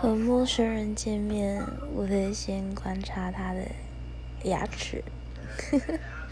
和陌生人见面，我得先观察他的牙齿。